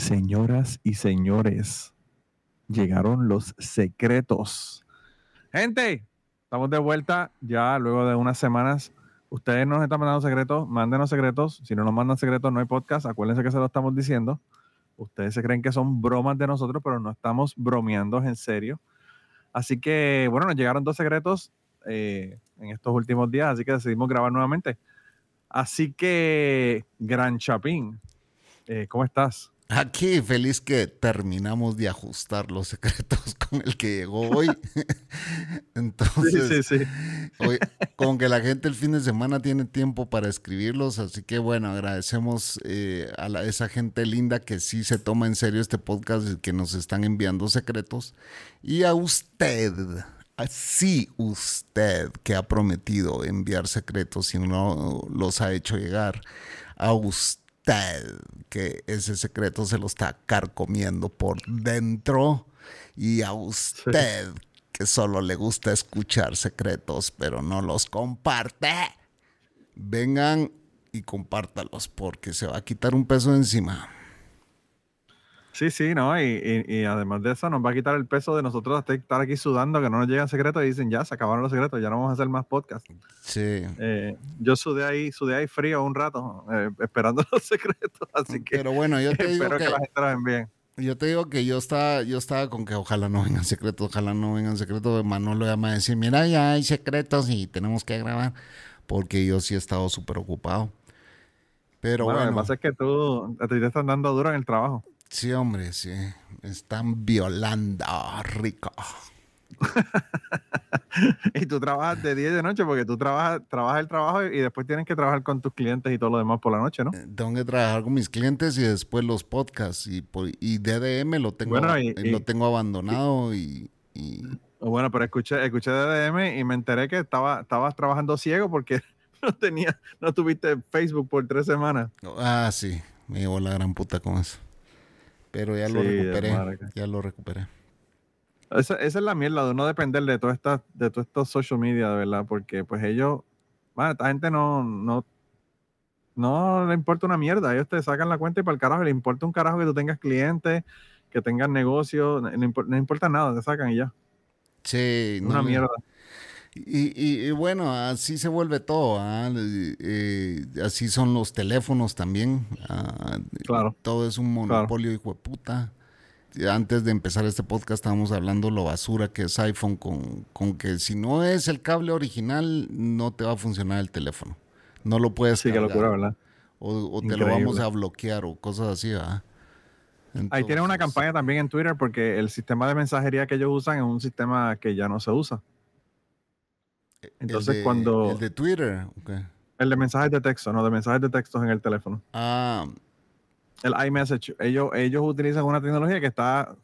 Señoras y señores, llegaron los secretos. Gente, estamos de vuelta ya luego de unas semanas. Ustedes nos están mandando secretos, mándenos secretos. Si no nos mandan secretos, no hay podcast. Acuérdense que se lo estamos diciendo. Ustedes se creen que son bromas de nosotros, pero no estamos bromeando en serio. Así que, bueno, nos llegaron dos secretos eh, en estos últimos días, así que decidimos grabar nuevamente. Así que, Gran Chapín, eh, ¿cómo estás? Aquí feliz que terminamos de ajustar los secretos con el que llegó hoy. Entonces, sí, sí, sí. Hoy, con que la gente el fin de semana tiene tiempo para escribirlos, así que bueno, agradecemos eh, a la, esa gente linda que sí se toma en serio este podcast y que nos están enviando secretos. Y a usted, así usted que ha prometido enviar secretos y no los ha hecho llegar, a usted que ese secreto se lo está carcomiendo por dentro y a usted que solo le gusta escuchar secretos pero no los comparte, vengan y compártalos porque se va a quitar un peso de encima. Sí, sí, ¿no? Y, y, y, además de eso, nos va a quitar el peso de nosotros estar aquí sudando, que no nos llegan secretos y dicen, ya, se acabaron los secretos, ya no vamos a hacer más podcast. Sí. Eh, yo sudé ahí, sudé ahí frío un rato, eh, esperando los secretos, así que Pero bueno, yo te digo espero que, que, la gente los envíen. Yo te digo que yo estaba, yo estaba con que ojalá no vengan secretos, ojalá no vengan secretos. Manolo ya me decir, mira, ya hay secretos y tenemos que grabar, porque yo sí he estado súper ocupado. Pero bueno, bueno, lo que pasa es que tú, a ti te están dando duro en el trabajo. Sí, hombre, sí. Están violando, rico. y tú trabajas de día y de noche porque tú trabajas, trabajas el trabajo y después tienes que trabajar con tus clientes y todo lo demás por la noche, ¿no? Eh, Tengo que trabajar con mis clientes y después los podcasts. Y, y DDM lo tengo, Bueno, y- lo y- tengo abandonado y, Bueno, pero escuché, escuché de DM y me enteré que estaba, estabas trabajando ciego porque no tenía, no tuviste Facebook por tres semanas. Ah, sí. Me llevó la gran puta con eso. Pero ya lo Sí, recuperé. Ya lo recuperé. Esa, esa es la mierda de no depender de todas estas, de todos estos social media, de verdad, porque pues ellos, bueno, esta gente no, no, no le importa una mierda, ellos te sacan la cuenta y para el carajo, le importa un carajo que tú tengas clientes, que tengas negocio, no, no impor- no importa nada, te sacan y ya. Sí, Una no mierda. Y, y- y bueno, así se vuelve todo. ¿ah? Eh, eh, así son los teléfonos también. ah, Claro. Todo es un monopolio, hijo de puta. Antes de empezar este podcast estábamos hablando lo basura que es iPhone con, con que si no es el cable original no te va a funcionar el teléfono. No lo puedes Sí, qué cargar. locura, ¿verdad? O, o te lo vamos a bloquear o cosas así, ¿verdad? Ahí tienen una Entonces, campaña también en Twitter porque el sistema de mensajería que ellos usan es un sistema que ya no se usa. El Entonces de- cuando... El de Twitter. El de mensajes de texto, no, de mensajes de textos en el teléfono. Ah, el iMessage, ellos, ellos utilizan una tecnología que está,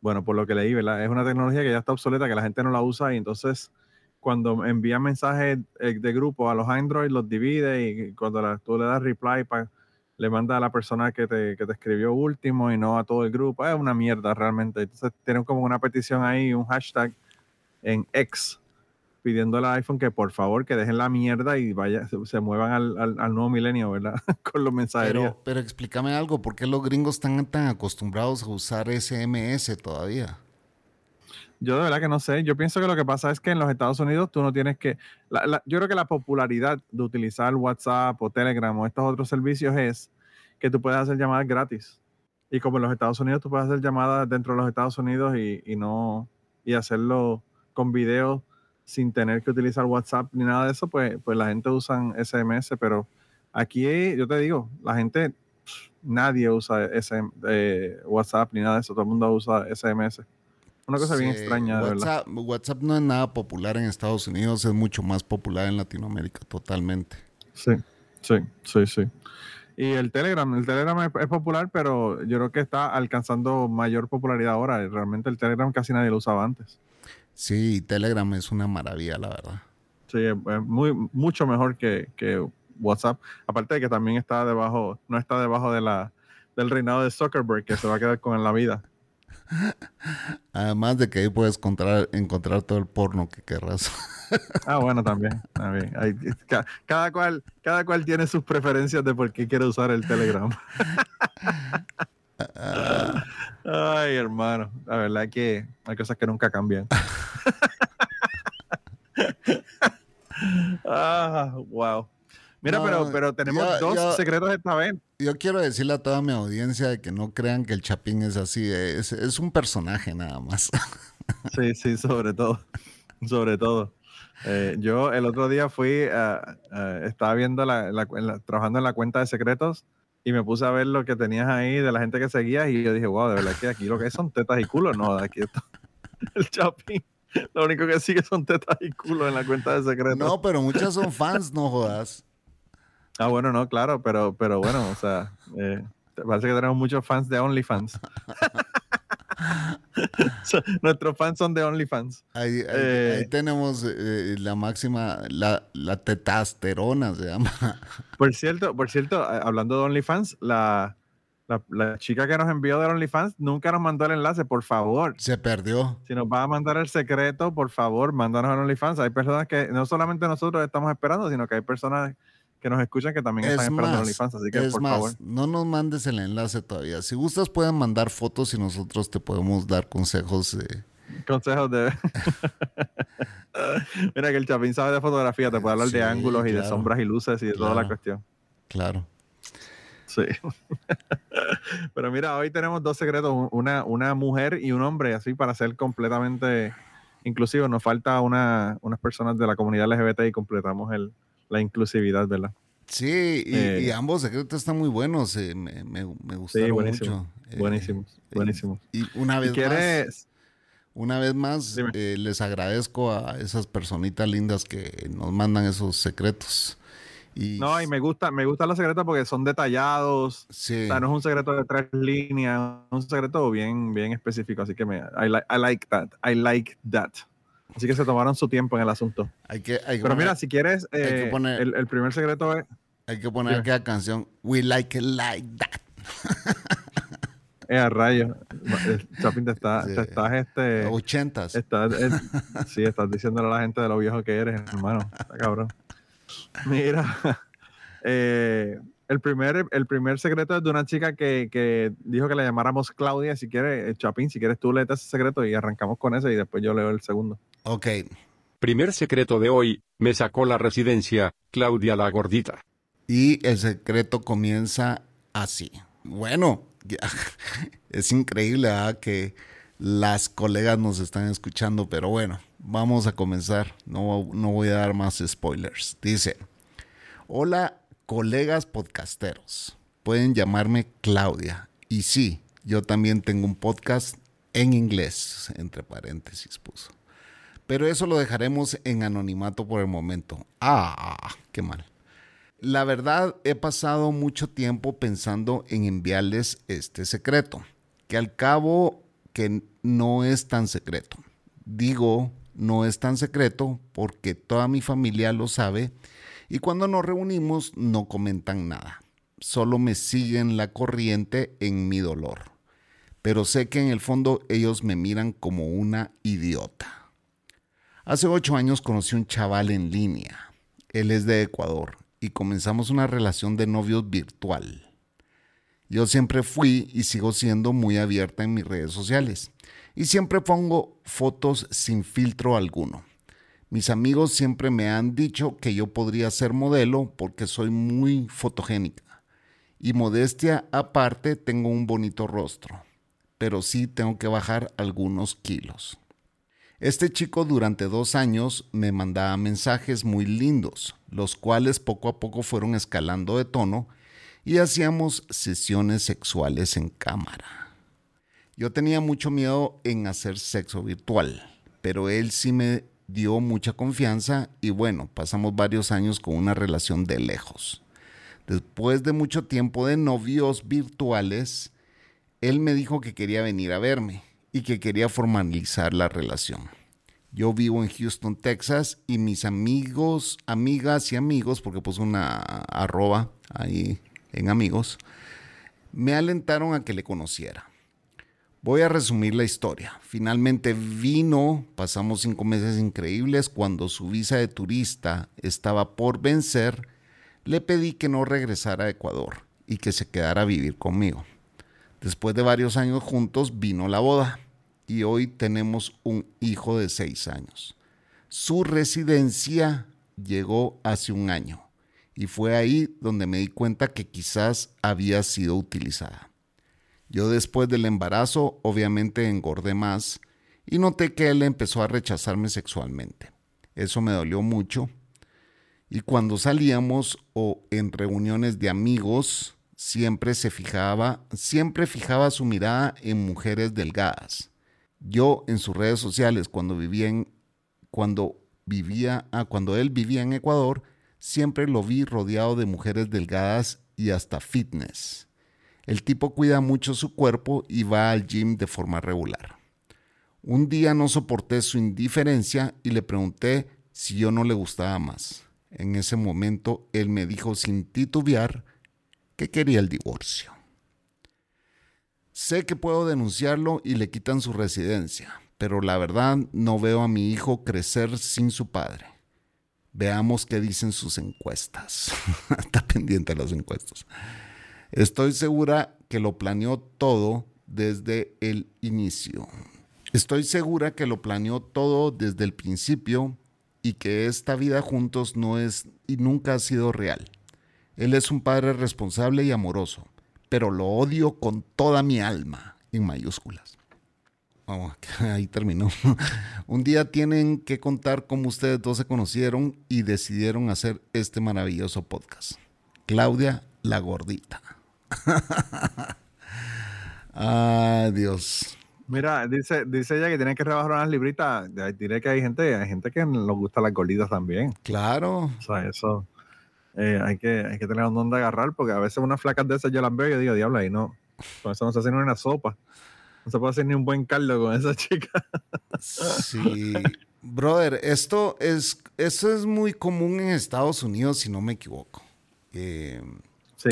bueno, por lo que leí, ¿verdad? Es una tecnología que ya está obsoleta, que la gente no la usa y entonces cuando envían mensajes eh, de grupo a los Android, los divide y cuando la- tú le das reply, pa- le manda a la persona que te, que te escribió último y no a todo el grupo. Es una mierda realmente. Entonces tienen como una petición ahí, un hashtag en X pidiéndole al iPhone que por favor que dejen la mierda y vaya, se, se muevan al, al- al nuevo milenio, ¿verdad? Con los mensajerías. Pero, pero explícame algo, ¿por qué los gringos están tan acostumbrados a usar SMS todavía? Yo de verdad que no sé. Yo pienso que lo que pasa es que en los Estados Unidos tú no tienes que. la- la- yo creo que la popularidad de utilizar WhatsApp o Telegram o estos otros servicios es que tú puedes hacer llamadas gratis. Y como en los Estados Unidos tú puedes hacer llamadas dentro de los Estados Unidos y, y no y hacerlo con video sin tener que utilizar WhatsApp ni nada de eso, pues, pues la gente usa SMS, pero aquí yo te digo, la gente, nadie usa SM, eh, WhatsApp ni nada de eso, todo el mundo usa SMS. Una cosa bien extraña, de verdad. WhatsApp, WhatsApp no es nada popular en Estados Unidos, es mucho más popular en Latinoamérica, totalmente. Sí, sí, sí, sí. Y el Telegram, el Telegram es, es popular, pero yo creo que está alcanzando mayor popularidad ahora. Realmente el Telegram casi nadie lo usaba antes. Sí, Telegram es una maravilla, la verdad. Sí, es, muy, mucho mejor que, que WhatsApp. Aparte de que también está debajo, no está debajo de la, del reinado de Zuckerberg, que se va a quedar con la vida. Además de que ahí puedes encontrar, encontrar todo el porno que querrás. Ah, bueno, también. también. Hay- cada, cual, cada cual tiene sus preferencias de por qué quiere usar el Telegram. Ay, hermano. La verdad es que hay cosas que nunca cambian. Ah, wow. Mira, No, pero, pero tenemos dos secretos esta vez. Yo quiero decirle a toda mi audiencia de que no crean que el Chapín es así, es, es un personaje nada más. Sí, sí, sobre todo. Sobre todo. Eh, yo el otro día fui, a- a- estaba viendo, la, la- trabajando en la cuenta de secretos y me puse a ver lo que tenías ahí de la gente que seguías y yo dije, wow, de verdad que aquí lo que hay son tetas y culos. No, aquí está el Chapín. Lo único que sigue son tetas y culos en la cuenta de secretos. No, pero muchas son fans, no jodas. Ah, bueno, no, claro, pero, pero bueno, o sea, eh, parece que tenemos muchos fans de OnlyFans. So, Nuestros fans son de OnlyFans. Ahí, ahí- Eh. ahí tenemos eh, la máxima, la, la tetasterona se llama. Por cierto, por cierto, a- hablando de OnlyFans, la, la, la chica que nos envió de OnlyFans nunca nos mandó el enlace, por favor. Se perdió. Si nos va a mandar el secreto, por favor, mándanos a OnlyFans. Hay personas que no solamente nosotros estamos esperando, sino que hay personas que nos escuchan que también Es están esperando más, OnlyFans. Así que, es por más, favor. no nos mandes el enlace todavía. Si gustas, pueden mandar fotos y nosotros te podemos dar consejos. eh. Consejos de. Mira que el Chapín sabe de fotografía, te puede hablar Sí, de ángulos y de claro. sombras y luces y de toda la Claro. cuestión. Claro. Sí. Pero mira, hoy tenemos dos secretos, un- una, una mujer y un hombre, así para ser completamente inclusivos. Nos falta una, unas personas de la comunidad LGBT y completamos el, la inclusividad, ¿verdad? Sí, y, Eh. y ambos secretos están muy buenos. eh, me, me, me gustaron buenísimo, mucho. Eh, buenísimos, buenísimos. Y una vez más, una vez más, eh, les agradezco a esas personitas lindas que nos mandan esos secretos. Y, no, y me gusta, me gustan los secretos porque son detallados. sí, O sea, no es un secreto de tres líneas, es un secreto bien, bien específico. Así que me, I, like, I like that. I like that. Así que se tomaron su tiempo en el asunto. hay que, hay que Pero poner, mira, si quieres, que eh, poner- el, el primer secreto es. hay que poner aquella canción We Like It Like That. Eh, a rayos. El Chapín, te, está, Sí. te estás, este, Ochentas. estás, eh, sí, estás diciéndole a la gente de lo viejo que eres, hermano. Está cabrón. Mira, eh, el, primer, el primer secreto es de una chica que, que dijo que la llamáramos Claudia. Si quieres, eh, Chapín, si quieres tú lees ese secreto y arrancamos con ese y después yo leo el segundo. Ok, Primer secreto de hoy, me sacó la residencia, Claudia la gordita. y el secreto comienza así. Bueno, ya- es increíble ¿verdad? que las colegas nos están escuchando, pero bueno, vamos a comenzar. No, no voy a dar más spoilers. Dice, hola colegas podcasteros, pueden llamarme Claudia. Y sí, yo también tengo un podcast en inglés, entre paréntesis puso. Pero eso lo dejaremos en anonimato por el momento. Ah, qué mal. La verdad, he pasado mucho tiempo pensando en enviarles este secreto, que al cabo que no es tan secreto. Digo, no es tan secreto porque toda mi familia lo sabe y cuando nos reunimos no comentan nada. Solo me siguen la corriente en mi dolor. Pero sé que en el fondo ellos me miran como una idiota. Hace ocho años conocí un chaval en línea. Él es de Ecuador y comenzamos una relación de novios virtual. Yo siempre fui y sigo siendo muy abierta en mis redes sociales y siempre pongo fotos sin filtro alguno. Mis amigos siempre me han dicho que yo podría ser modelo porque soy muy fotogénica Y modestia aparte, tengo un bonito rostro, pero sí tengo que bajar algunos kilos. Este chico durante dos años me mandaba mensajes muy lindos, los cuales poco a poco fueron escalando de tono y hacíamos sesiones sexuales en cámara. Yo tenía mucho miedo en hacer sexo virtual, pero él sí me dio mucha confianza y bueno, pasamos varios años con una relación de lejos. Después de mucho tiempo de novios virtuales, él me dijo que quería venir a verme y que quería formalizar la relación. Yo vivo en Houston, Texas, y mis amigos, amigas y amigos, porque puse una arroba ahí en amigos, me alentaron a que le conociera. Voy a resumir la historia. Finalmente vino, pasamos cinco meses increíbles, cuando su visa de turista estaba por vencer, le pedí que no regresara a Ecuador y que se quedara a vivir conmigo. Después de varios años juntos vino la boda y hoy tenemos un hijo de seis años. Su residencia llegó hace un año y fue ahí donde me di cuenta que quizás había sido utilizada. Yo después del embarazo obviamente engordé más y noté que él empezó a rechazarme sexualmente. Eso me dolió mucho. Y cuando salíamos o en reuniones de amigos, siempre se fijaba, siempre fijaba su mirada en mujeres delgadas. Yo en sus redes sociales cuando vivía cuando vivía, ah, cuando él vivía en Ecuador, siempre lo vi rodeado de mujeres delgadas y hasta fitness. El tipo cuida mucho su cuerpo y va al gym de forma regular. Un día no soporté su indiferencia y le pregunté si yo no le gustaba más. En ese momento él me dijo sin titubear que quería el divorcio. Sé que puedo denunciarlo y le quitan su residencia, pero la verdad no veo a mi hijo crecer sin su padre. Veamos qué dicen sus encuestas. Está pendiente de las encuestas. Estoy segura que lo planeó todo desde el inicio. Estoy segura que lo planeó todo desde el principio y que esta vida juntos no es y nunca ha sido real. Él es un padre responsable y amoroso, pero lo odio con toda mi alma, en mayúsculas. Oh, ahí terminó. un día tienen que contar cómo ustedes dos se conocieron y decidieron hacer este maravilloso podcast. Claudia la gordita. Ay, Dios. Mira, dice, dice ella que tiene que rebajar unas libritas. Diré que hay gente, hay gente que nos gusta las gorditas también. Claro. O sea, eso eh, hay, que, hay que tener un don de agarrar, porque a veces unas flacas de esas yo las veo y yo digo, diablo, ahí no. Con eso no se hace ni una sopa. No se puede hacer ni un buen caldo con esa chica. Sí. Brother, esto es, esto es muy común en Estados Unidos, si no me equivoco. Eh, sí.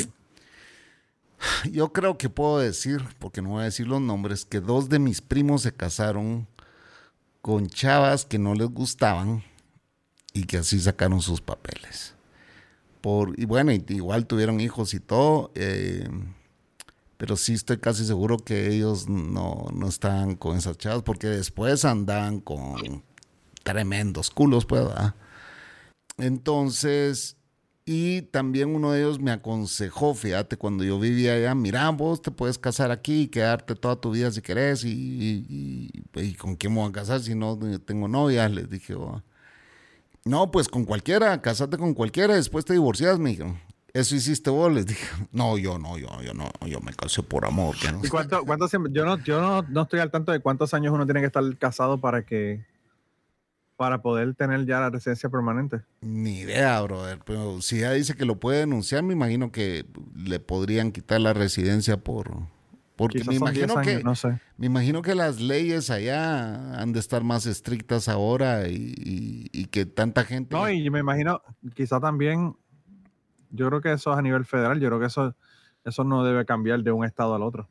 Yo creo que puedo decir, porque no voy a decir los nombres, que dos de mis primos se casaron con chavas que no les gustaban y que así sacaron sus papeles. Por, y bueno, igual tuvieron hijos y todo, eh, pero sí estoy casi seguro que ellos no, no están con esas chavas porque después andan con tremendos culos, pues, Entonces, y también uno de ellos me aconsejó, fíjate, cuando yo vivía allá, mira, vos te puedes casar aquí y quedarte toda tu vida si querés. ¿Y, y, con quién me voy a casar si no tengo novia? Les dije, oh. no, pues con cualquiera, casate con cualquiera, después te divorcias, me dijeron. Eso hiciste vos, les dije. No, yo no, yo, yo no, yo me casé por amor. ¿Y cuánto, cuánto, yo no, yo no, no estoy al tanto de cuántos años uno tiene que estar casado para que para poder tener ya la residencia permanente? Ni idea, brother. Pero si ella dice que lo puede denunciar, me imagino que le podrían quitar la residencia por. Porque me imagino que no sé. me imagino que las leyes allá han de estar más estrictas ahora y, y que tanta gente. No, y me imagino, quizá también, yo creo que eso es a nivel federal, yo creo que eso, eso no debe cambiar de un estado al otro.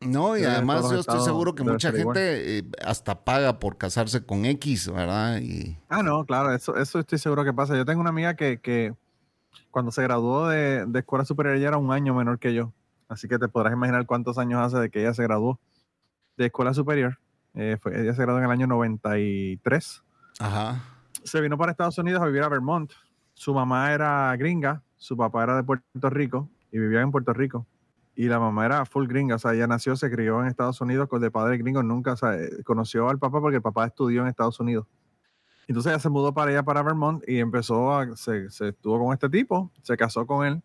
No, y además yo estoy seguro que mucha gente eh, hasta paga por casarse con X, ¿verdad? Y... Ah, no, claro, eso, eso estoy seguro que pasa. Yo tengo una amiga que, que cuando se graduó de, de, escuela superior ella era un año menor que yo. Así que te podrás imaginar cuántos años hace de que ella se graduó de escuela superior. Eh, fue, ella se graduó en el año 93. Ajá. Se vino para Estados Unidos a vivir a Vermont. Su mamá era gringa, su papá era de Puerto Rico y vivía en Puerto Rico. Y la mamá era full gringa, o sea, ella nació, se crió en Estados Unidos con de padre gringo, nunca, o sea, eh, conoció al papá porque el papá estudió en Estados Unidos. Entonces ella se mudó para allá, para Vermont, y empezó a, se, estuvo con este tipo, se casó con él.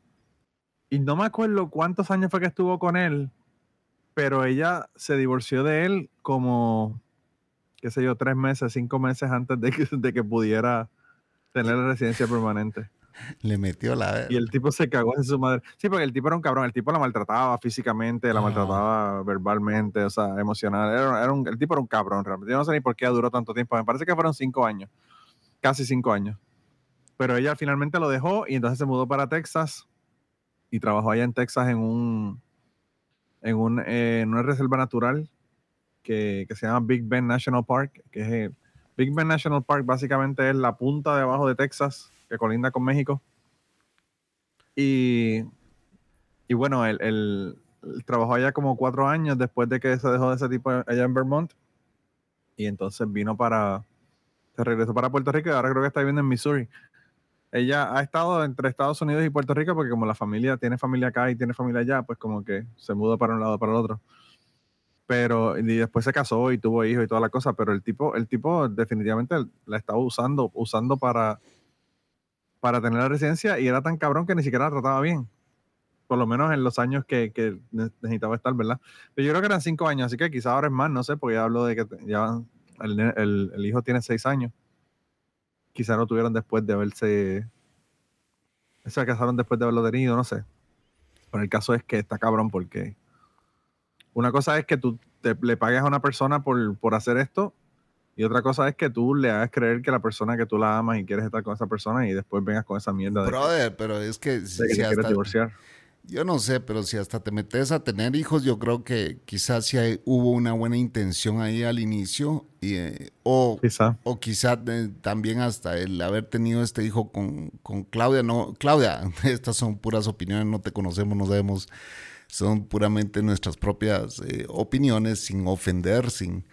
Y no me acuerdo cuántos años fue que estuvo con él, pero ella se divorció de él como, qué sé yo, tres meses, cinco meses antes de que, de que pudiera tener la residencia permanente. Le metió la... Y el tipo se cagó en su madre. Sí, porque el tipo era un cabrón. El tipo la maltrataba físicamente, la Ah. maltrataba verbalmente, o sea, emocional. Era, era un- el tipo era un cabrón, realmente. Yo no sé ni por qué duró tanto tiempo. Me parece que fueron cinco años. Casi cinco años. Pero ella finalmente lo dejó y entonces se mudó para Texas y trabajó allá en Texas en un en, un, eh, en una reserva natural que, que se llama Big Bend National Park, que es Big Bend National Park básicamente es la punta de abajo de Texas que colinda con México. Y, y bueno, él, trabajó allá como cuatro años después de que se dejó de ese tipo allá en Vermont. Y entonces vino para, se regresó para Puerto Rico y ahora creo que está viviendo en Missouri. Ella ha estado entre Estados Unidos y Puerto Rico porque como la familia tiene familia acá y tiene familia allá, pues como que se mudó para un lado para el otro. Pero y después se casó y tuvo hijos y toda la cosa, pero el tipo, el tipo definitivamente la estaba usando, usando para, para tener la residencia y era tan cabrón que ni siquiera la trataba bien. Por lo menos en los años que, que ne- necesitaba estar, ¿verdad? Pero yo creo que eran cinco años, así que quizás ahora es más, no sé, porque ya hablo de que ya el, hijo tiene seis años. Quizás lo tuvieron después de haberse. Se casaron después de haberlo tenido, no sé. Pero el caso es que está cabrón porque una cosa es que tú te- le pagues a una persona por, por hacer esto y otra cosa es que tú le hagas creer que la persona que tú la amas y quieres estar con esa persona y después vengas con esa mierda de, Brother, pero es que, si quieres hasta- divorciar. yo no sé, pero si hasta te metes a tener hijos, yo creo que quizás hay- hubo una buena intención ahí al inicio y, eh, o, Quizá. o quizás eh, también hasta el haber tenido este hijo con, con Claudia. No, Claudia, estas son puras opiniones, no te conocemos, no sabemos, son puramente nuestras propias eh, opiniones, sin ofender, sin...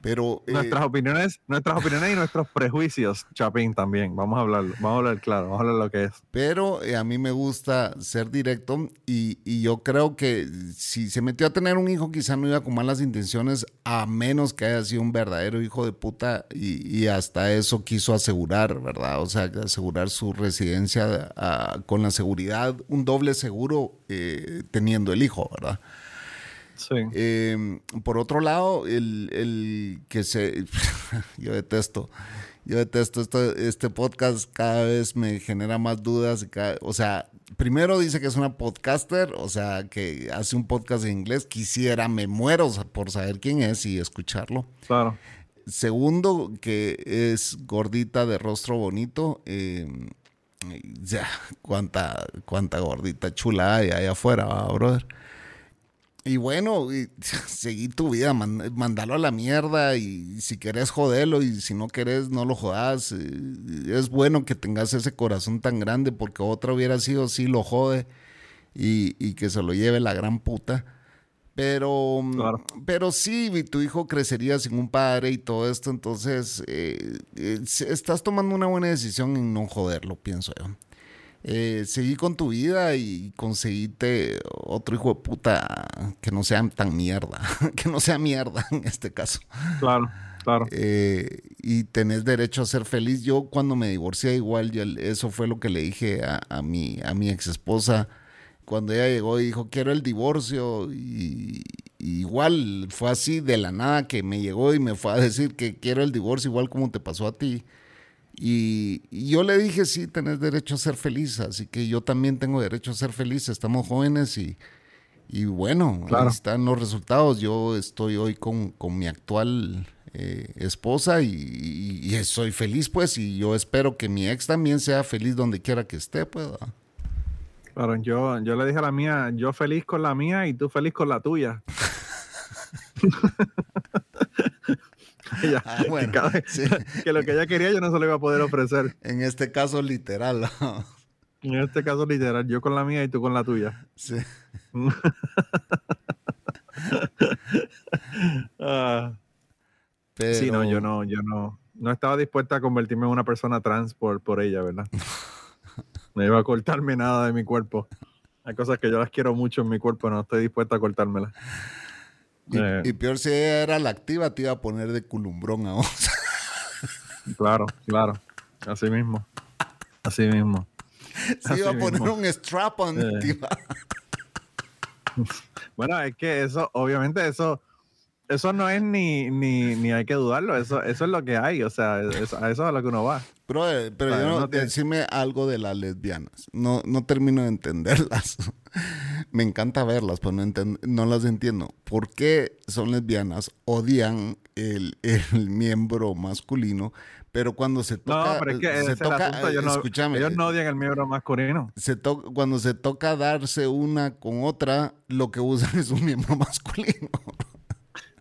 Pero eh, Nuestras opiniones, nuestras opiniones y nuestros prejuicios, Chapín, también. Vamos a hablar, vamos a hablar claro, vamos a hablar lo que es. Pero eh, a mí me gusta ser directo y, y yo creo que si se metió a tener un hijo quizá no iba con malas intenciones a menos que haya sido un verdadero hijo de puta y, y hasta eso quiso asegurar, ¿verdad? O sea, asegurar su residencia ah, con la seguridad, un doble seguro eh, teniendo el hijo, ¿verdad? Sí. Eh, por otro lado, el, el que se... yo detesto. Yo detesto esto, este podcast, cada vez me genera más dudas. cada- o sea, primero dice que es una podcaster, o sea, que hace un podcast en inglés. Quisiera, me muero por saber quién es y escucharlo. Claro. Segundo, que es gordita de rostro bonito. eh, ya, cuánta, cuánta gordita chula hay allá afuera, ¿va, brother. Y bueno, y, seguí tu vida, man- mandalo a la mierda y si querés joderlo y si no querés no lo jodas. eh, Es bueno que tengas ese corazón tan grande porque otra hubiera sido sí lo jode y, y que se lo lleve la gran puta. Pero, Claro. pero sí, tu hijo crecería sin un padre y todo esto, entonces eh, eh, estás tomando una buena decisión en no joderlo, pienso yo. Eh, seguí con tu vida y conseguiste otro hijo de puta que no sea tan mierda, que no sea mierda en este caso. Claro, claro. Eh, y tenés derecho a ser feliz. Yo cuando me divorcié igual, yo- eso fue lo que le dije a, a mi, a mi ex esposa. Cuando ella llegó y dijo, quiero el divorcio. Y, y igual fue así de la nada que me llegó y me fue a decir que quiero el divorcio igual como te pasó a ti. Y, y yo le dije, sí, tenés derecho a ser feliz. Así que yo también tengo derecho a ser feliz. Estamos jóvenes y, y bueno, Claro. ahí están los resultados. Yo estoy hoy con, con mi actual eh, esposa y, y- y soy feliz, pues, y yo espero que mi ex también sea feliz donde quiera que esté, pues. Claro, yo, yo le dije a la mía, yo feliz con la mía y tú feliz con la tuya. Ella- Ah, bueno, que, cada vez- sí. que lo que ella quería yo no se lo iba a poder ofrecer. En este caso, literal. En este caso, literal, yo con la mía y tú con la tuya. Sí. Ah, Pero, Sí, no, yo no, yo no, no estaba dispuesta a convertirme en una persona trans por, por ella, ¿verdad? No iba a cortarme nada de mi cuerpo. Hay cosas que yo las quiero mucho en mi cuerpo, no estoy dispuesto a cortármelas. Y, Eh. y peor si ella era la activa, te iba a poner de culumbrón a vos. Claro, claro. Así mismo. Así mismo. Se iba a poner mismo. un strap on. Eh. Bueno, es que eso, obviamente, eso, eso no es ni, ni, ni hay que dudarlo. Eso, eso es lo que hay. O sea, eso, a eso es a lo que uno va. Brother, pero yo no, no te- decime algo de las lesbianas. No, no termino de entenderlas. Me encanta verlas, pero no, enten- no las entiendo. ¿Por qué son lesbianas? Odian el, el miembro masculino, pero cuando se toca... No, pero es que se toca asunto. No, escúchame, ellos no odian el miembro masculino. se to- cuando se toca darse una con otra, lo que usan es un miembro masculino.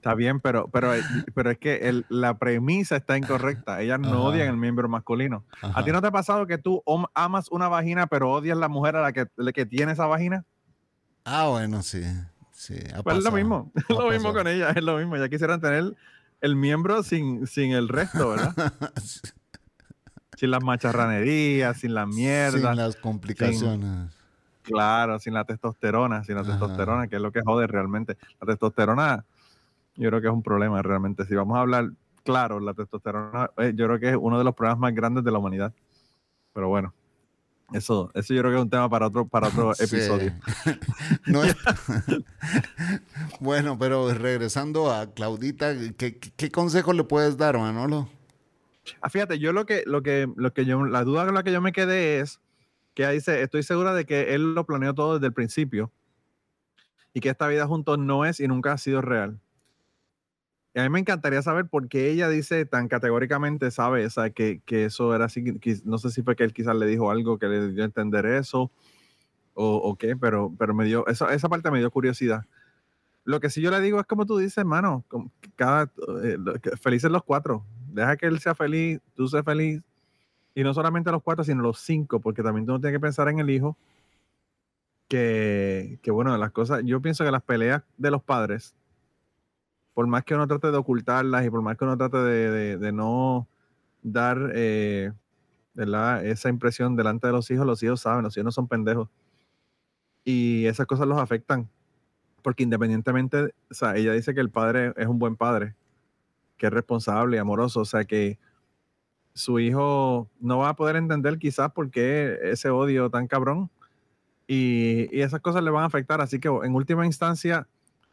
Está bien, pero, pero, pero es que el- la premisa está incorrecta. Ellas no Ajá. odian el miembro masculino. Ajá. ¿A ti no te ha pasado que tú amas una vagina, pero odias la mujer a la que, la que tiene esa vagina? Ah, bueno, sí. sí ha Pues es lo mismo. Es lo mismo con ella, es lo mismo. Ya quisieran tener el miembro sin, sin el resto, ¿verdad? sin las macharranerías, sin la mierda. Sin las complicaciones. Claro, sin la testosterona, sin la Ajá. testosterona, que es lo que jode realmente. La testosterona, yo creo que es un problema realmente. Si vamos a hablar claro, la testosterona, eh, yo creo que es uno de los problemas más grandes de la humanidad. Pero bueno, eso, eso yo creo que es un tema para otro, para otro Sí. episodio. No es- bueno, pero regresando a Claudita, ¿qué, qué- qué consejo le puedes dar, Manolo? Ah, fíjate, yo lo que, lo que, lo que yo, la duda con la que yo me quedé es que ella dice, estoy segura de que él lo planeó todo desde el principio y que esta vida juntos no es y nunca ha sido real. Y a mí me encantaría saber por qué ella dice tan categóricamente, sabe, o sea, que, que eso era así, que- no sé si fue que él quizás le dijo algo que le dio a entender eso o, o qué, pero, pero me dio, eso, esa parte me dio curiosidad. Lo que sí yo le digo es como tú dices, hermano, cada, eh, felices los cuatro. Deja que él sea feliz, tú seas feliz. Y no solamente los cuatro, sino los cinco, porque también tú no tienes que pensar en el hijo. Que, que bueno, las cosas, yo pienso que las peleas de los padres, por más que uno trate de ocultarlas y por más que uno trate de, de- de no dar eh, ¿verdad? esa impresión delante de los hijos, los hijos saben, los hijos no son pendejos. Y esas cosas los afectan. Porque independientemente, o sea, ella dice que el padre es un buen padre, que es responsable y amoroso, o sea que su hijo no va a poder entender quizás por qué ese odio tan cabrón y, y esas cosas le van a afectar. Así que en última instancia,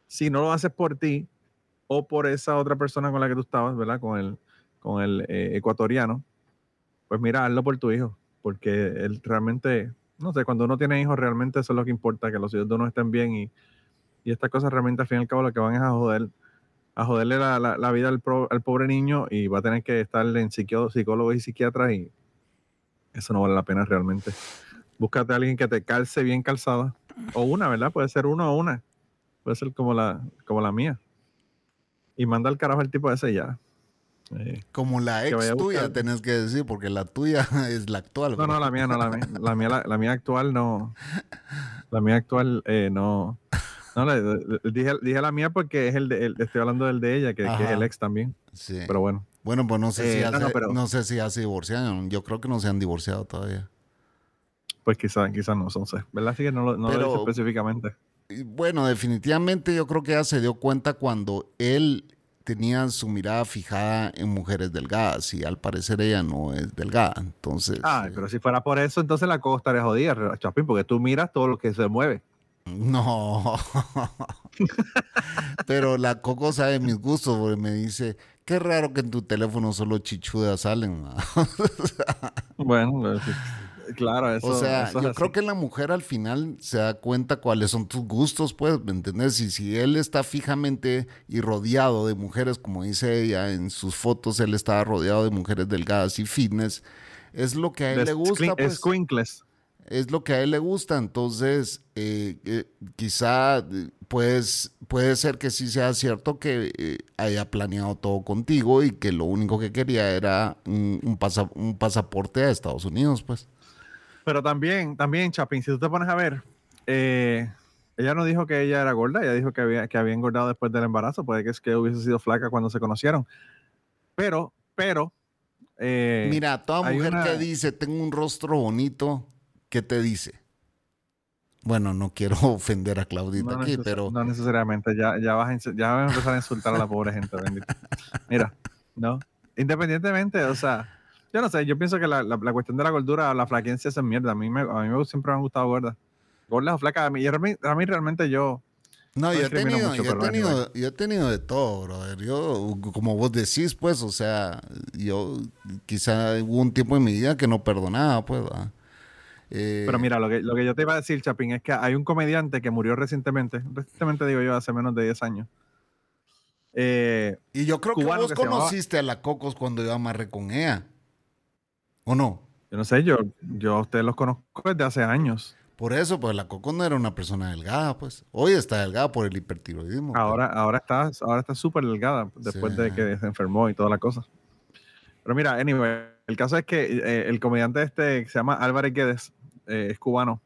si no lo haces por ti o por esa otra persona con la que tú estabas, ¿verdad? Con el, con el eh, ecuatoriano, pues mira, hazlo por tu hijo, porque él realmente, no sé, cuando uno tiene hijos, realmente eso es lo que importa, que los hijos de uno estén bien y, y estas cosas realmente al fin y al cabo lo que van es a joder a joderle la, la- la vida al, pro- al pobre niño y va a tener que estar en psicólogos y psiquiatras y eso no vale la pena realmente. Búscate a alguien que te calce bien calzada. O una, ¿verdad? Puede ser uno o una. Puede ser como la, como la mía. Y manda al carajo al tipo ese ya. Eh, Como la ex tuya, tenés que decir, porque la tuya es la actual. no, no, la mía no, la mía, la mía, la, la mía actual no. La mía actual eh, no. No, le, dije, dije la mía porque es el de, el- estoy hablando del de ella, que, que es el ex también. Sí. Pero bueno. bueno, pues no sé, si Eh, ya no, no, se, pero- no sé si ya se divorciaron. Yo creo que no se han divorciado todavía. Pues quizás quizás no, son seis. ¿Verdad? Así que no, lo- no lo dice específicamente. Bueno, definitivamente yo creo que ella se dio cuenta cuando él tenía su mirada fijada en mujeres delgadas y al parecer ella no es delgada. Entonces, Ay, eh, pero si fuera por eso, entonces la cosa estaría jodida, Chapín, porque tú miras todo lo que se mueve. no. pero la Coco sabe mis gustos porque me dice, qué raro que en tu teléfono solo chichudas salen. ma". Bueno, pues, claro, eso o sea, eso es yo así. creo que la mujer al final se da cuenta cuáles son tus gustos, pues, ¿me entendés? Y si él está fijamente y rodeado de mujeres, como dice ella en sus fotos, él estaba rodeado de mujeres delgadas y fitness, es lo que a él le gusta, pues, squinkles. es lo que a él le gusta, entonces eh, eh, quizá eh, pues, puede ser que sí sea cierto que eh, haya planeado todo contigo y que lo único que quería era un, un pasa- un pasaporte a Estados Unidos, pues. Pero también, también, Chapín, si tú te pones a ver, eh, ella no dijo que ella era gorda, ella dijo que había, que había engordado después del embarazo, puede que es que hubiese sido flaca cuando se conocieron. Pero, pero. eh, Mira, toda mujer una- que dice, tengo un rostro bonito, ¿qué te dice? Bueno, no quiero ofender a Claudita No, aquí, pero no necesariamente, ya, ya, vas a, ya vas a empezar a insultar a la pobre gente, bendito. Mira, ¿no? Independientemente, o sea, yo no sé, yo pienso que la, la, la cuestión de la gordura, la flaquencia es mierda. A mí, me, a mí me- siempre me han gustado gordas. Gordas o flacas, a mí, a mí, a mí realmente yo, No, No yo he tenido, mucho, yo he tenido, yo he tenido de todo, brother. Yo, como vos decís, pues, o sea, yo quizá hubo un tiempo en mi vida que no perdonaba, pues, ¿verdad? Eh, Pero mira, lo que, lo que yo te iba a decir, Chapín, es que hay un comediante que murió recientemente, recientemente digo yo, hace menos de 10 años. Eh, y yo creo que vos que llamaba- conociste a la Cocos cuando yo amarré con ella. ¿O no? yo no sé, yo, yo a ustedes los conozco desde hace años. Por eso, pues la Cocos no era una persona delgada, pues. Hoy está delgada por el hipertiroidismo. pues. Ahora, ahora está, ahora está súper delgada después Sí. de que se enfermó y toda la cosa. Pero mira, anyway, el caso es que eh, el comediante este que se llama Álvarez Guedes, eh, es cubano.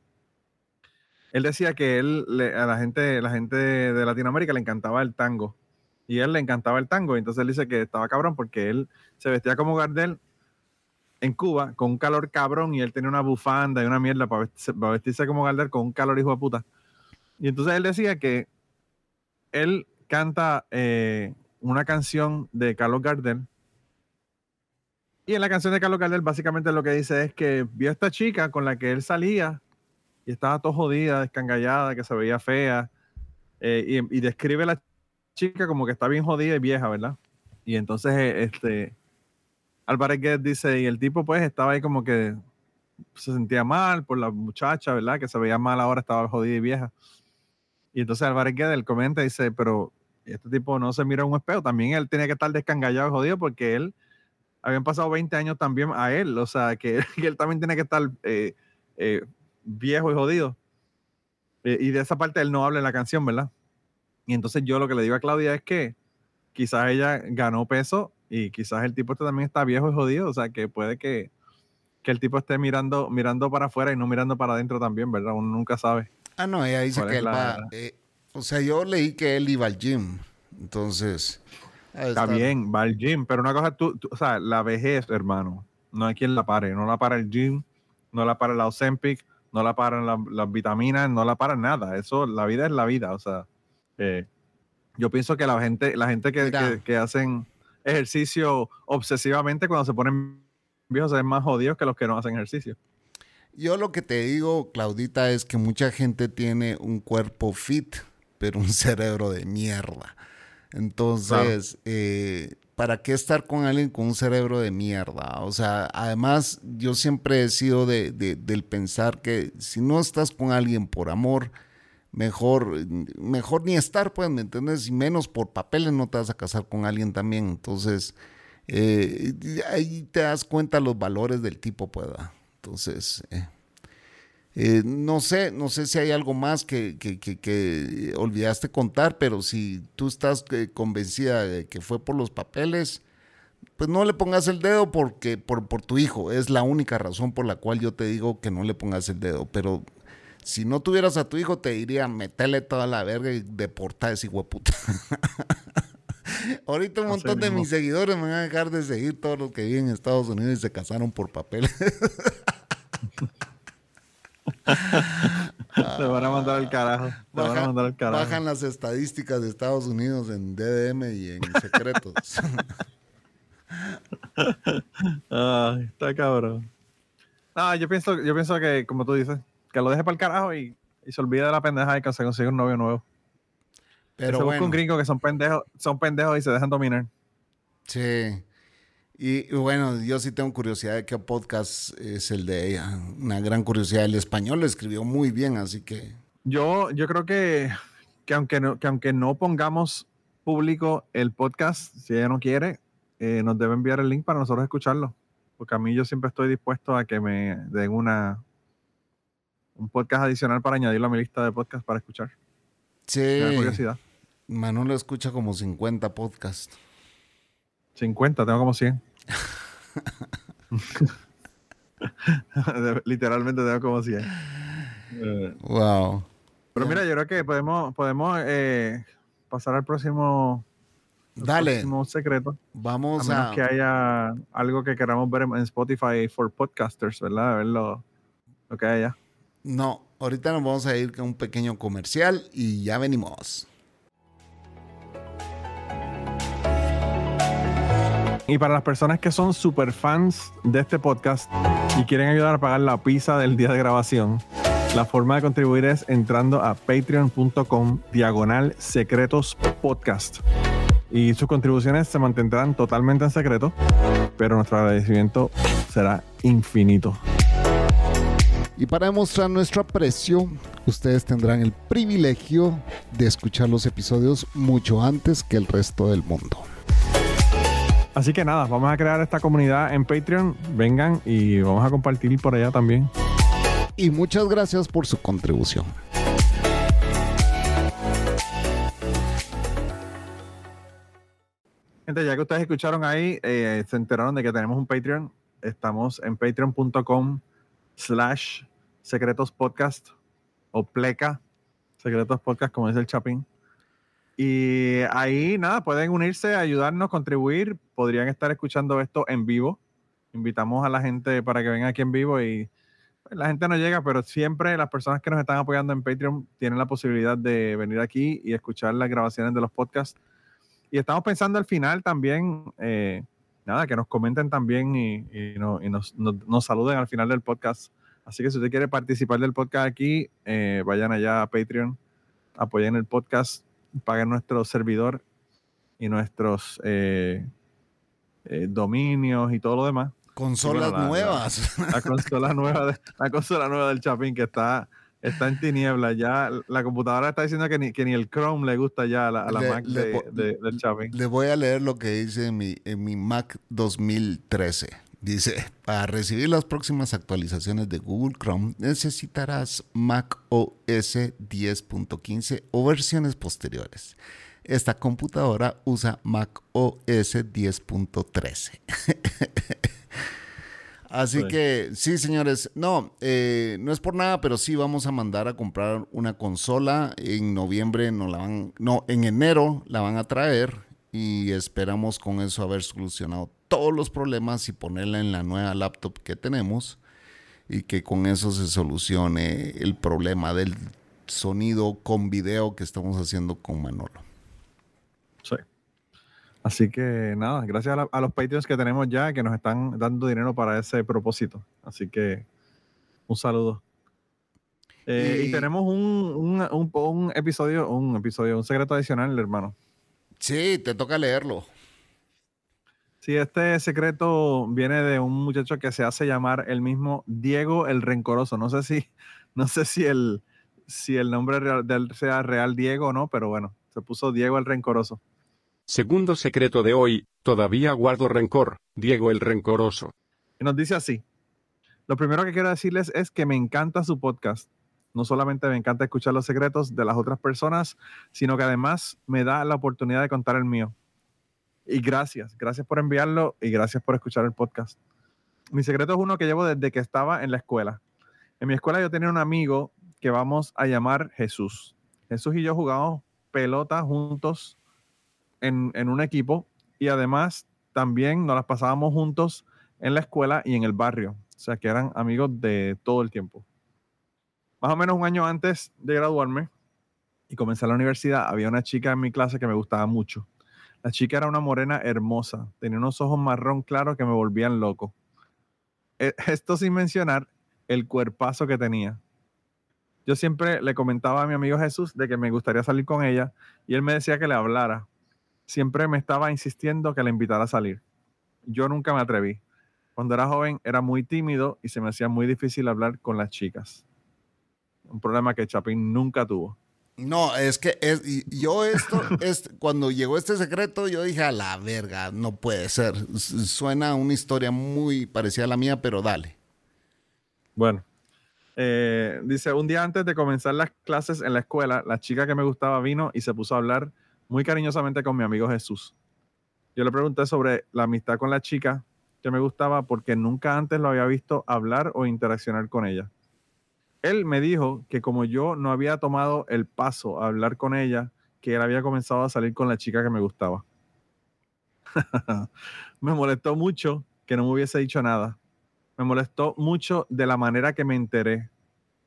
Él decía que él le- a la gente, la gente de Latinoamérica le encantaba el tango. Y a él le encantaba el tango. Y entonces él dice que estaba cabrón porque él se vestía como Gardel en Cuba con un calor cabrón y él tenía una bufanda y una mierda para vestirse, para vestirse como Gardel con un calor hijo de puta. Y entonces él decía que él canta eh, una canción de Carlos Gardel. Y en la canción de Carlos Gardel básicamente lo que dice es que vio a esta chica con la que él salía y estaba todo jodida, descangallada, que se veía fea. eh, y, y describe a la chica como que está bien jodida y vieja, ¿verdad? Y entonces eh, este Álvarez Guedes dice, y el tipo pues estaba ahí como que se sentía mal por la muchacha, ¿verdad? Que se veía mal ahora, estaba jodida y vieja. Y entonces Álvarez Guedes comenta y dice, pero este tipo no se mira en un espejo, también él tenía que estar descangallado y jodido porque él, habían pasado 20 años también a él, o sea, que, que él también tiene que estar eh, eh, viejo y jodido. Eh, y de esa parte él no habla en la canción, ¿verdad? Y entonces yo lo que le digo a Claudia es que quizás ella ganó peso y quizás el tipo este también está viejo y jodido, o sea, que puede que, que el tipo esté mirando, mirando para afuera y no mirando para adentro también, ¿verdad? Uno nunca sabe. Ah, no, ella dice ¿Cuál que él la- va. eh, o sea, yo leí que él iba al gym. Entonces. Está bien, va al gym, pero una cosa, tú, tú- o sea, la vejez, hermano, no hay quien la pare, no la para el gym, no la para la Ozempic, no la paran la- las vitaminas, no la para nada, eso, la vida es la vida, o sea, eh, yo pienso que la gente, la gente que, que- que hacen ejercicio obsesivamente cuando se ponen viejos se ven más jodidos que los que no hacen ejercicio. Yo lo que te digo, Claudita, es que mucha gente tiene un cuerpo fit, pero un cerebro de mierda. Entonces, eh, ¿para qué estar con alguien con un cerebro de mierda? O sea, además, yo siempre he sido de, de- del pensar que si no estás con alguien por amor, mejor, mejor ni estar, pues, ¿me entiendes? Y menos por papeles no te vas a casar con alguien también. Entonces, eh, ahí te das cuenta los valores del tipo, pues. Entonces, eh, eh, no sé, no sé si hay algo más que, que- que- que olvidaste contar, pero si tú estás eh, convencida de que fue por los papeles, pues no le pongas el dedo porque por, por tu hijo. Es la única razón por la cual yo te digo que no le pongas el dedo. Pero si no tuvieras a tu hijo, te diría, metele toda la verga y deporta a ese hueputa. Ahorita un montón de mis seguidores me van a dejar de seguir todos los que viven en Estados Unidos y se casaron por papeles. Te van a mandar al carajo, te van a Baja- mandar al carajo. bajan las estadísticas de Estados Unidos en DDM y en secretos. Está cabrón. No, yo pienso, yo pienso que, como tú dices, que lo deje para el carajo y, y se olvide de la pendeja y que se consiga un novio nuevo. Pero se busca un gringo que son pendejos, son pendejos y se dejan dominar. sí. Y, y bueno, yo sí tengo curiosidad de qué podcast es el de ella. Una gran curiosidad. El español lo escribió muy bien, así que Yo, yo creo que, que, aunque no, que aunque no pongamos público el podcast, si ella no quiere, eh, nos debe enviar el link para nosotros escucharlo. Porque a mí yo siempre estoy dispuesto a que me den una un podcast adicional para añadirlo a mi lista de podcasts para escuchar. Sí. curiosidad. Manolo escucha como 50 podcasts. 50, tengo como 100. Literalmente tengo como 100. Eh, Wow. pero mira, yo creo que podemos, podemos eh, pasar al próximo, al Dale, próximo secreto. A vamos menos a. que haya algo que queramos ver en Spotify for podcasters, ¿verdad? A ver lo, lo que haya. No, Ahorita nos vamos a ir con un pequeño comercial y ya venimos. Y para las personas que son super fans de este podcast y quieren ayudar a pagar la pizza del día de grabación, la forma de contribuir es entrando a patreon.com diagonal secretos podcast. Y sus contribuciones se mantendrán totalmente en secreto, pero nuestro agradecimiento será infinito. Y para demostrar nuestro aprecio, ustedes tendrán el privilegio de escuchar los episodios mucho antes que el resto del mundo. Así que nada, vamos a crear esta comunidad en Patreon. Vengan y vamos a compartir por allá también. Y muchas gracias por su contribución. Gente, ya que ustedes escucharon ahí, eh, se enteraron de que tenemos un Patreon. Estamos en patreon.com slash secretos podcast o pleca secretos podcast, como dice el Chapín. Y ahí, nada, pueden unirse, ayudarnos, contribuir. Podrían estar escuchando esto en vivo. Invitamos a la gente para que vengan aquí en vivo y pues, la gente no llega, pero siempre las personas que nos están apoyando en Patreon tienen la posibilidad de venir aquí y escuchar las grabaciones de los podcasts. Y estamos pensando al final también, eh, nada, que nos comenten también y, y, no- y nos, nos- nos saluden al final del podcast. Así que si usted quiere participar del podcast aquí, eh, vayan allá a Patreon, apoyen el podcast, paguen nuestro servidor y nuestros eh, eh, dominios y todo lo demás. Consolas bueno, la- nuevas. La consola nueva, de- la consola nueva del Chapín que está, está en tinieblas. Ya la computadora está diciendo que ni, que ni el Chrome le gusta ya a la, a la Le- Mac le de- del Chapín. Le voy a leer lo que dice en mi, en mi Mac 2013. Dice, para recibir las próximas actualizaciones de Google Chrome necesitarás Mac OS 10.15 o versiones posteriores. Esta computadora usa Mac OS 10.13. Así Sí. que sí, señores, no, eh, no es por nada, pero sí vamos a mandar a comprar una consola. En noviembre no la van, no, en enero la van a traer y esperamos con eso haber solucionado todos los problemas y ponerla en la nueva laptop que tenemos y que con eso se solucione el problema del sonido con video que estamos haciendo con Manolo. Sí. Así que nada, gracias a, la- a los Patreons que tenemos ya que nos están dando dinero para ese propósito. Así que un saludo. Eh, y, Y- tenemos un, un- un- un episodio, un episodio, un secreto adicional, hermano. Sí, te toca leerlo. Sí, este secreto viene de un muchacho que se hace llamar el mismo Diego el Rencoroso. No sé si, no sé si el, si el nombre real- de él sea real Diego o no, pero bueno, se puso Diego el Rencoroso. Segundo secreto de hoy, todavía guardo rencor, Diego el Rencoroso. Nos dice así. Lo primero que quiero decirles es que me encanta su podcast. No solamente me encanta escuchar los secretos de las otras personas, sino que además me da la oportunidad de contar el mío. Y gracias, gracias por enviarlo y gracias por escuchar el podcast. Mi secreto es uno que llevo desde que estaba en la escuela. En mi escuela yo tenía un amigo que vamos a llamar Jesús. Jesús y yo jugábamos pelota juntos en, un equipo y además también nos las pasábamos juntos en la escuela y en el barrio. O sea, que eran amigos de todo el tiempo. Más o menos un año antes de graduarme y comenzar la universidad, había una chica en mi clase que me gustaba mucho. La chica era una morena hermosa, tenía unos ojos marrón claros que me volvían loco. Eh, Esto sin mencionar el cuerpazo que tenía. Yo siempre le comentaba a mi amigo Jesús de que me gustaría salir con ella y él me decía que le hablara. Siempre me estaba insistiendo que la invitara a salir. Yo nunca me atreví. Cuando era joven era muy tímido y se me hacía muy difícil hablar con las chicas. Un problema que Chapín nunca tuvo. No, es que es, yo esto, es, cuando llegó este secreto, yo dije, a la verga, no puede ser. Suena una historia muy parecida a la mía, pero dale. Bueno, eh, dice, un día antes de comenzar las clases en la escuela, la chica que me gustaba vino y se puso a hablar muy cariñosamente con mi amigo Jesús. Yo le pregunté sobre la amistad con la chica que me gustaba porque nunca antes lo había visto hablar o interaccionar con ella. Él me dijo que como yo no había tomado el paso a hablar con ella, que él había comenzado a salir con la chica que me gustaba. me molestó mucho que no me hubiese dicho nada me molestó mucho de la manera que me enteré.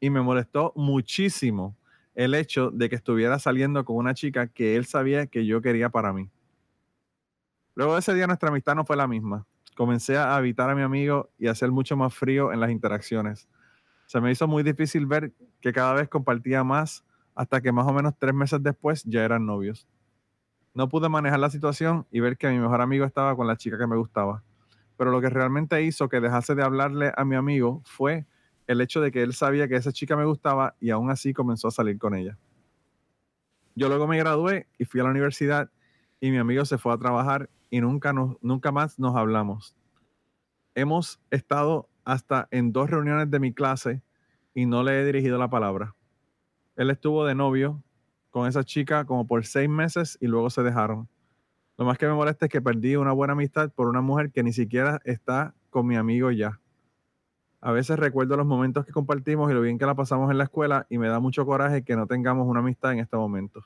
y me molestó muchísimo el hecho de que estuviera saliendo con una chica que él sabía que yo quería para mí. Luego de ese día nuestra amistad no fue la misma. Comencé a evitar a mi amigo y a hacer mucho más frío en las interacciones. Se me hizo muy difícil ver que cada vez compartía más hasta que más o menos tres meses después ya eran novios. No pude manejar la situación y ver que mi mejor amigo estaba con la chica que me gustaba. Pero lo que realmente hizo que dejase de hablarle a mi amigo fue el hecho de que él sabía que esa chica me gustaba y aún así comenzó a salir con ella. Yo luego me gradué y fui a la universidad y mi amigo se fue a trabajar y nunca, nunca más nos hablamos. Hemos estado hasta en dos reuniones de mi clase y no le he dirigido la palabra. Él estuvo de novio con esa chica como por seis meses y luego se dejaron. Lo más que me molesta es que perdí una buena amistad por una mujer que ni siquiera está con mi amigo ya. A veces recuerdo los momentos que compartimos y lo bien que la pasamos en la escuela y me da mucho coraje que no tengamos una amistad en este momento.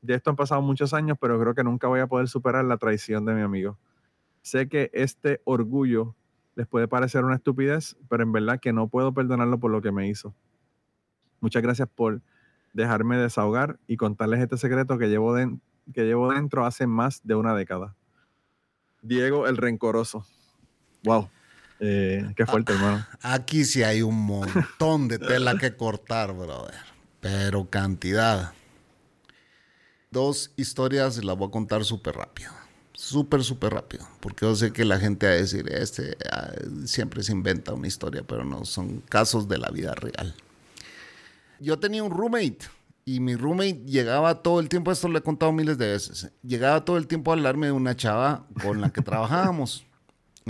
De esto han pasado muchos años, pero creo que nunca voy a poder superar la traición de mi amigo. Sé que este orgullo les puede parecer una estupidez, pero en verdad que no puedo perdonarlo por lo que me hizo. Muchas gracias por dejarme desahogar y contarles este secreto que llevo, que llevo dentro hace más de una década. Diego el Rencoroso. Wow. Eh, qué fuerte, hermano. Aquí sí hay un montón de tela que cortar, brother. Pero cantidad. Dos historias las voy a contar súper rápido. Súper, súper rápido. Porque yo sé que la gente va a decir, este ah, siempre se inventa una historia, pero no, son casos de la vida real. Yo tenía un roommate y mi roommate llegaba todo el tiempo, esto lo he contado miles de veces, llegaba todo el tiempo a hablarme de una chava con la que trabajábamos.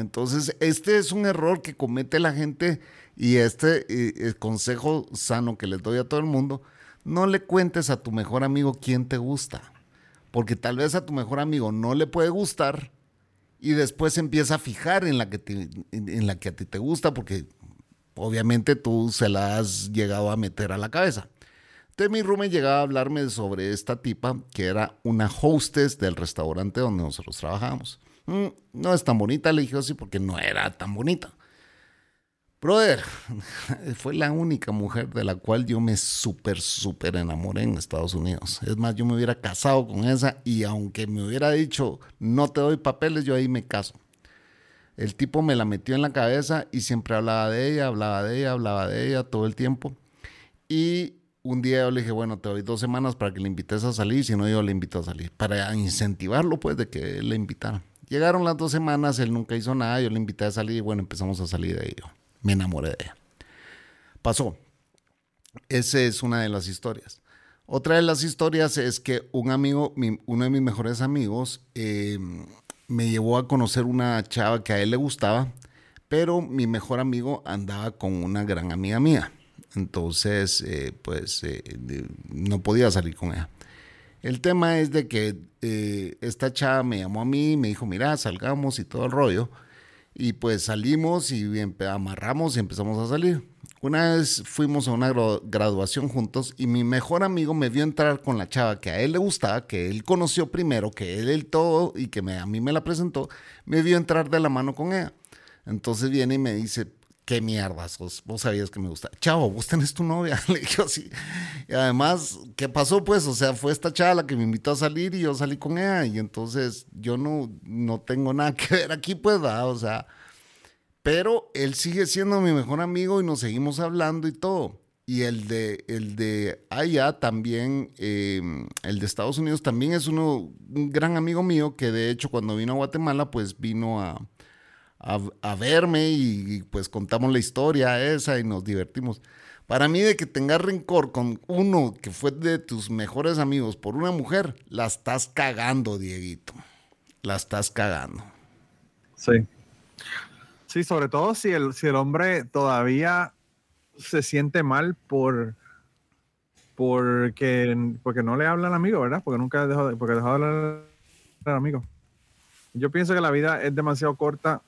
Entonces, este es un error que comete la gente y este eh, consejo sano que les doy a todo el mundo, no le cuentes a tu mejor amigo quién te gusta, porque tal vez a tu mejor amigo no le puede gustar y después empieza a fijar en la que, en la que a ti te gusta, porque obviamente tú se la has llegado a meter a la cabeza. Entonces mi roommate llegaba a hablarme sobre esta tipa que era una hostess del restaurante donde nosotros trabajábamos. Mm, no es tan bonita, le dije así porque no era tan bonita. Brother, fue la única mujer de la cual yo me súper, súper enamoré en Estados Unidos. Es más, yo me hubiera casado con esa y aunque me hubiera dicho, no te doy papeles, yo ahí me caso. El tipo me la metió en la cabeza y siempre hablaba de ella, hablaba de ella, hablaba de ella todo el tiempo. Y un día yo le dije, bueno, te doy dos semanas para que le invites a salir, si no yo le invito a salir, para incentivarlo pues de que él le invitara. Llegaron las dos semanas, él nunca hizo nada, yo le invité a salir y bueno, empezamos a salir de ello. Me enamoré de ella. Pasó. Esa es una de las historias. Otra de las historias es que un amigo, uno de mis mejores amigos, em, me llevó a conocer una chava que a él le gustaba, pero mi mejor amigo andaba con una gran amiga mía. Entonces, eh, pues eh, no podía salir con ella. El tema es de que eh, esta chava me llamó a mí, me dijo, mira, salgamos y todo el rollo. Y pues salimos y amarramos y empezamos a salir. Una vez fuimos a una graduación juntos y mi mejor amigo me vio entrar con la chava que a él le gustaba, que él conoció primero, que él el todo y que a mí me la presentó, me vio entrar de la mano con ella. Entonces viene y me dice, qué mierdas, vos, sabías que me gusta. Chavo, vos tenés tu novia. Le dije así. Y además, ¿qué pasó? Pues, o sea, fue esta chava la que me invitó a salir y yo salí con ella. Y entonces yo no, no tengo nada que ver aquí, pues, ¿verdad? o sea. Pero él sigue siendo mi mejor amigo y nos seguimos hablando y todo. Y el de, el de allá también, em, el de Estados Unidos también es uno, un gran amigo mío que de hecho cuando vino a Guatemala, pues vino a, a, verme y, pues contamos la historia esa y nos divertimos. Para mí de que tengas rencor con uno que fue de tus mejores amigos por una mujer, la estás cagando, Dieguito. La estás cagando. Sí. Sí, sobre todo si el, si el hombre todavía se siente mal por porque, porque no le habla al amigo, ¿verdad? Porque nunca dejó, porque dejó de hablar al amigo. Yo pienso que la vida es demasiado corta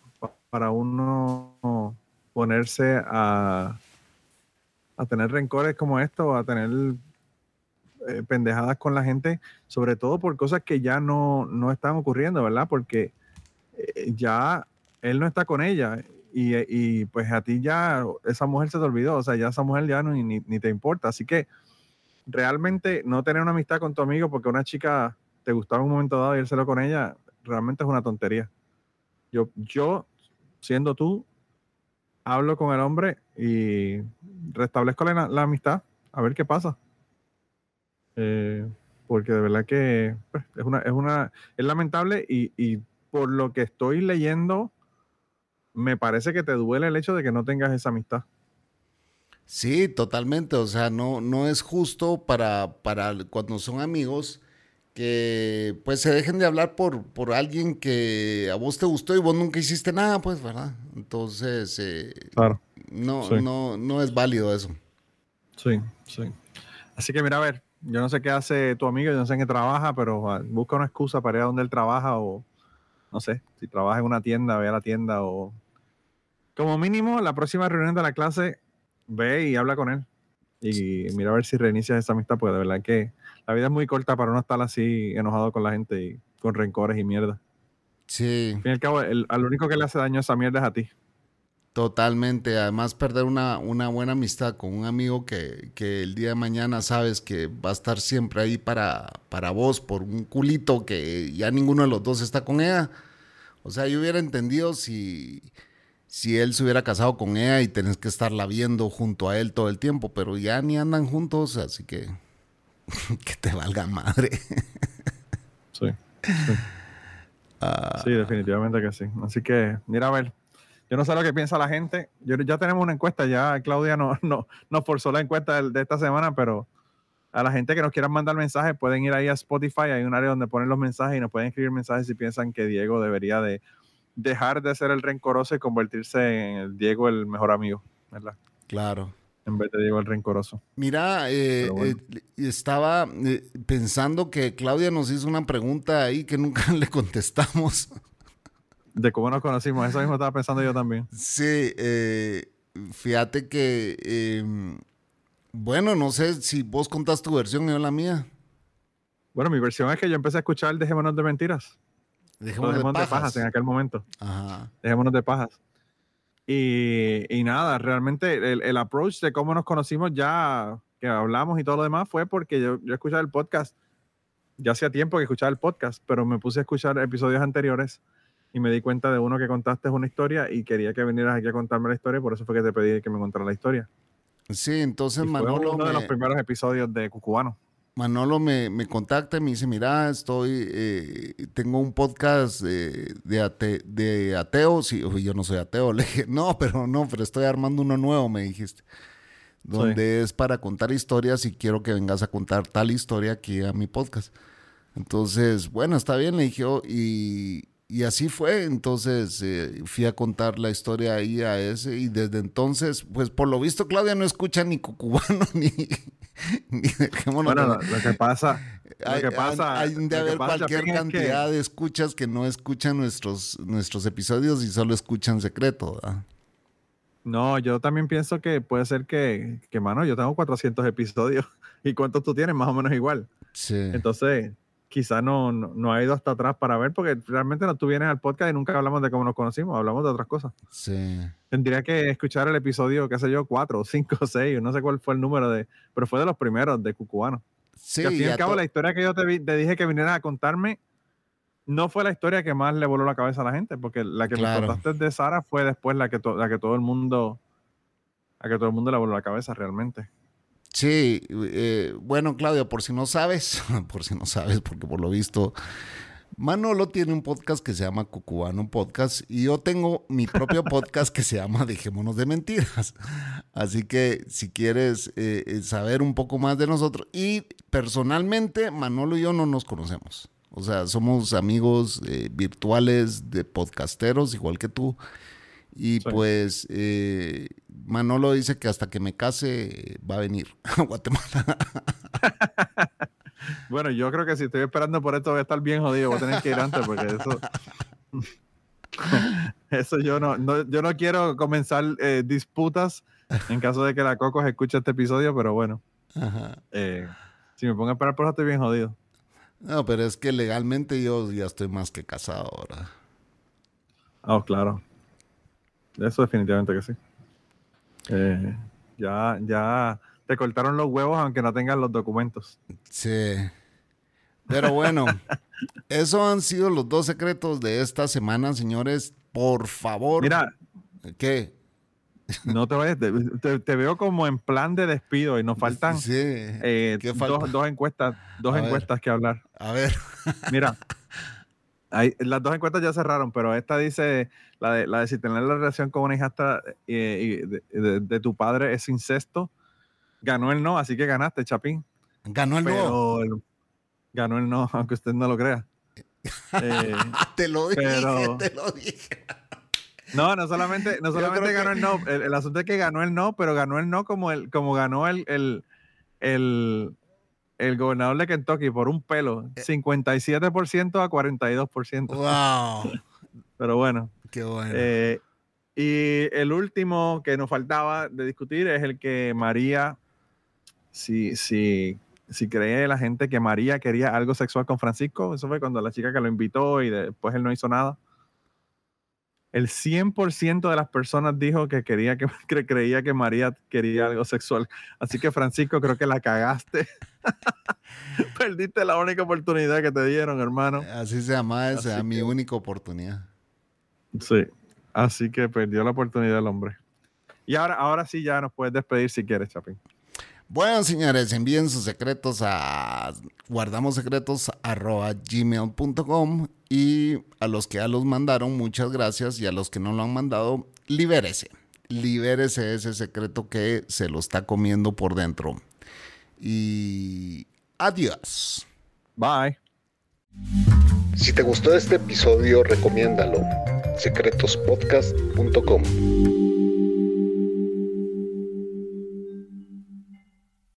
para uno ponerse a, a tener rencores como esto, a tener eh, pendejadas con la gente, sobre todo por cosas que ya no, no están ocurriendo, ¿verdad? Porque eh, ya él no está con ella y, y, pues a ti ya esa mujer se te olvidó, o sea, ya esa mujer ya no ni, ni te importa. Así que realmente no tener una amistad con tu amigo porque una chica te gustaba en un momento dado y él con ella, realmente es una tontería. Yo, yo, siendo tú, hablo con el hombre y restablezco la, la amistad, a ver qué pasa. Eh, porque de verdad que pues, es una, es una, es lamentable y, y por lo que estoy leyendo, me parece que te duele el hecho de que no tengas esa amistad. Sí, totalmente. O sea, no, no es justo para, para cuando son amigos que pues se dejen de hablar por, por alguien que a vos te gustó y vos nunca hiciste nada, pues, ¿verdad? Entonces, eh, claro. no, no, no es válido eso. Sí, sí. Así que mira, a ver, yo no sé qué hace tu amigo, yo no sé en qué trabaja, pero ah, busca una excusa para ir a donde él trabaja o no sé, si trabaja en una tienda, ve a la tienda o como mínimo la próxima reunión de la clase ve y habla con él y mira a ver si reinicias esa amistad, porque de verdad que la vida es muy corta para no estar así enojado con la gente y con rencores y mierda. Sí. Al fin y al cabo, el, al único que le hace daño a esa mierda es a ti. Totalmente. Además, perder una, una buena amistad con un amigo que, que, el día de mañana sabes que va a estar siempre ahí para, para vos por un culito que ya ninguno de los dos está con ella. O sea, yo hubiera entendido si, si él se hubiera casado con ella y tenés que estarla viendo junto a él todo el tiempo, pero ya ni andan juntos, así que que te valga madre. Sí. Sí. Ah. sí, definitivamente que sí. Así que, mira a ver. Yo no sé lo que piensa la gente. Yo, ya tenemos una encuesta, ya Claudia no, no, nos forzó la encuesta de, de, esta semana, pero a la gente que nos quieran mandar mensajes pueden ir ahí a Spotify, hay un área donde ponen los mensajes y nos pueden escribir mensajes si piensan que Diego debería de dejar de ser el rencoroso y convertirse en el Diego el mejor amigo, ¿verdad? Claro. En vez de Diego el rencoroso. Mira, eh, bueno. eh, estaba eh, pensando que Claudia nos hizo una pregunta ahí que nunca le contestamos. De cómo nos conocimos, eso mismo estaba pensando yo también. Sí, fíjate que, em, bueno, no sé si vos contás tu versión y yo la mía. Bueno, mi versión es que yo empecé a escuchar Dejémonos de Mentiras. Dejémonos, Dejémonos de, de, pajas. en aquel momento. Ajá. Dejémonos de pajas. Y, y nada, realmente el, el, approach de cómo nos conocimos ya, que hablamos y todo lo demás, fue porque yo, yo escuchaba el podcast. Ya hacía tiempo que escuchaba el podcast, pero me puse a escuchar episodios anteriores y me di cuenta de uno que contaste una historia y quería que vinieras aquí a contarme la historia, por eso fue que te pedí que me contara la historia. Sí, entonces y fue Manolo. uno me... de los primeros episodios de Cucubano. Manolo me, me, contacta y me dice, mira, estoy, eh, tengo un podcast eh, de, ate, de ateos y yo no soy ateo. Le dije, no, pero no, pero estoy armando uno nuevo, me dijiste. Donde sí. es para contar historias y quiero que vengas a contar tal historia aquí a mi podcast. Entonces, bueno, está bien, le dije, oh, y, y así fue, entonces eh, fui a contar la historia ahí a ese y desde entonces, pues por lo visto Claudia no escucha ni cucubano ni, ni dejémonos. Bueno, lo, que pasa, hay, lo que pasa, hay, hay de haber cualquier cantidad que... de escuchas que no escuchan nuestros, nuestros episodios y solo escuchan secreto. ¿verdad? No, yo también pienso que puede ser que, que, mano, yo tengo 400 episodios y cuántos tú tienes, más o menos igual. Sí. Entonces, quizá no, no, no, ha ido hasta atrás para ver, porque realmente no tú vienes al podcast y nunca hablamos de cómo nos conocimos, hablamos de otras cosas. Sí. Tendría que escuchar el episodio, qué sé yo, cuatro, cinco, seis, no sé cuál fue el número de, pero fue de los primeros de Cucubano. Sí. Al fin y al cabo, la historia que yo te, vi, te, dije que vinieras a contarme no fue la historia que más le voló la cabeza a la gente, porque la que claro. me contaste de Sara fue después la que, to, la que todo el mundo, la que todo el mundo le voló la cabeza realmente. Sí, eh, bueno, Claudia, por si no sabes, por si no sabes, porque por lo visto, Manolo tiene un podcast que se llama Cucubano Podcast y yo tengo mi propio podcast que se llama Dejémonos de Mentiras. Así que si quieres eh, saber un poco más de nosotros, y personalmente, Manolo y yo no nos conocemos. O sea, somos amigos eh, virtuales de podcasteros, igual que tú. Y sí. pues eh, Manolo dice que hasta que me case va a venir a Guatemala. bueno, yo creo que si estoy esperando por esto voy a estar bien jodido, voy a tener que ir antes porque eso... eso yo no, no, yo no quiero comenzar eh, disputas en caso de que la Coco escuche este episodio, pero bueno. Eh, si me pongo a esperar por eso estoy bien jodido. No, pero es que legalmente yo ya estoy más que casado ahora. Oh, claro. Eso definitivamente que sí. Eh, ya, ya te cortaron los huevos aunque no tengan los documentos. Sí. Pero bueno, esos han sido los dos secretos de esta semana, señores. Por favor. Mira, ¿Qué? no te vayas, te, veo como en plan de despido y nos faltan Sí. eh. Dos, dos encuestas, dos A ver. encuestas que hablar. A ver. Mira, hay- las dos encuestas ya cerraron, pero esta dice la de, la de si tener la relación con una hijastra eh, de, de- de tu padre es incesto. Ganó el no, así que ganaste, Chapín. Ganó el no. Pero ganó el no, aunque usted no lo crea. Eh, Te lo dije, pero- te lo dije. no, no solamente, no solamente ganó que- el no. El, el asunto es que ganó el no, pero ganó el no como el, como ganó el, el, el, el gobernador de Kentucky por un pelo. Eh. 57% a 42%. Wow. Pero bueno. Qué bueno. Eh, y el último que nos faltaba de discutir es el que María, si, si, si cree la gente que María quería algo sexual con Francisco, eso fue cuando la chica que lo invitó y después él no hizo nada. El 100% de las personas dijo que, quería que, que creía que María quería algo sexual. Así que Francisco, creo que la cagaste. Perdiste la única oportunidad que te dieron, hermano. Así se llama esa, mi única oportunidad. Sí, así que perdió la oportunidad el hombre. Y ahora, ahora sí ya nos puedes despedir si quieres, Chapín. Bueno, señores, envíen sus secretos a guardamosecretos.gmail.com y a los que ya los mandaron, muchas gracias. Y a los que no lo han mandado, libérese. Libérese ese secreto que se lo está comiendo por dentro. Y adiós. Bye. Si te gustó este episodio, recomiéndalo. secretospodcast.com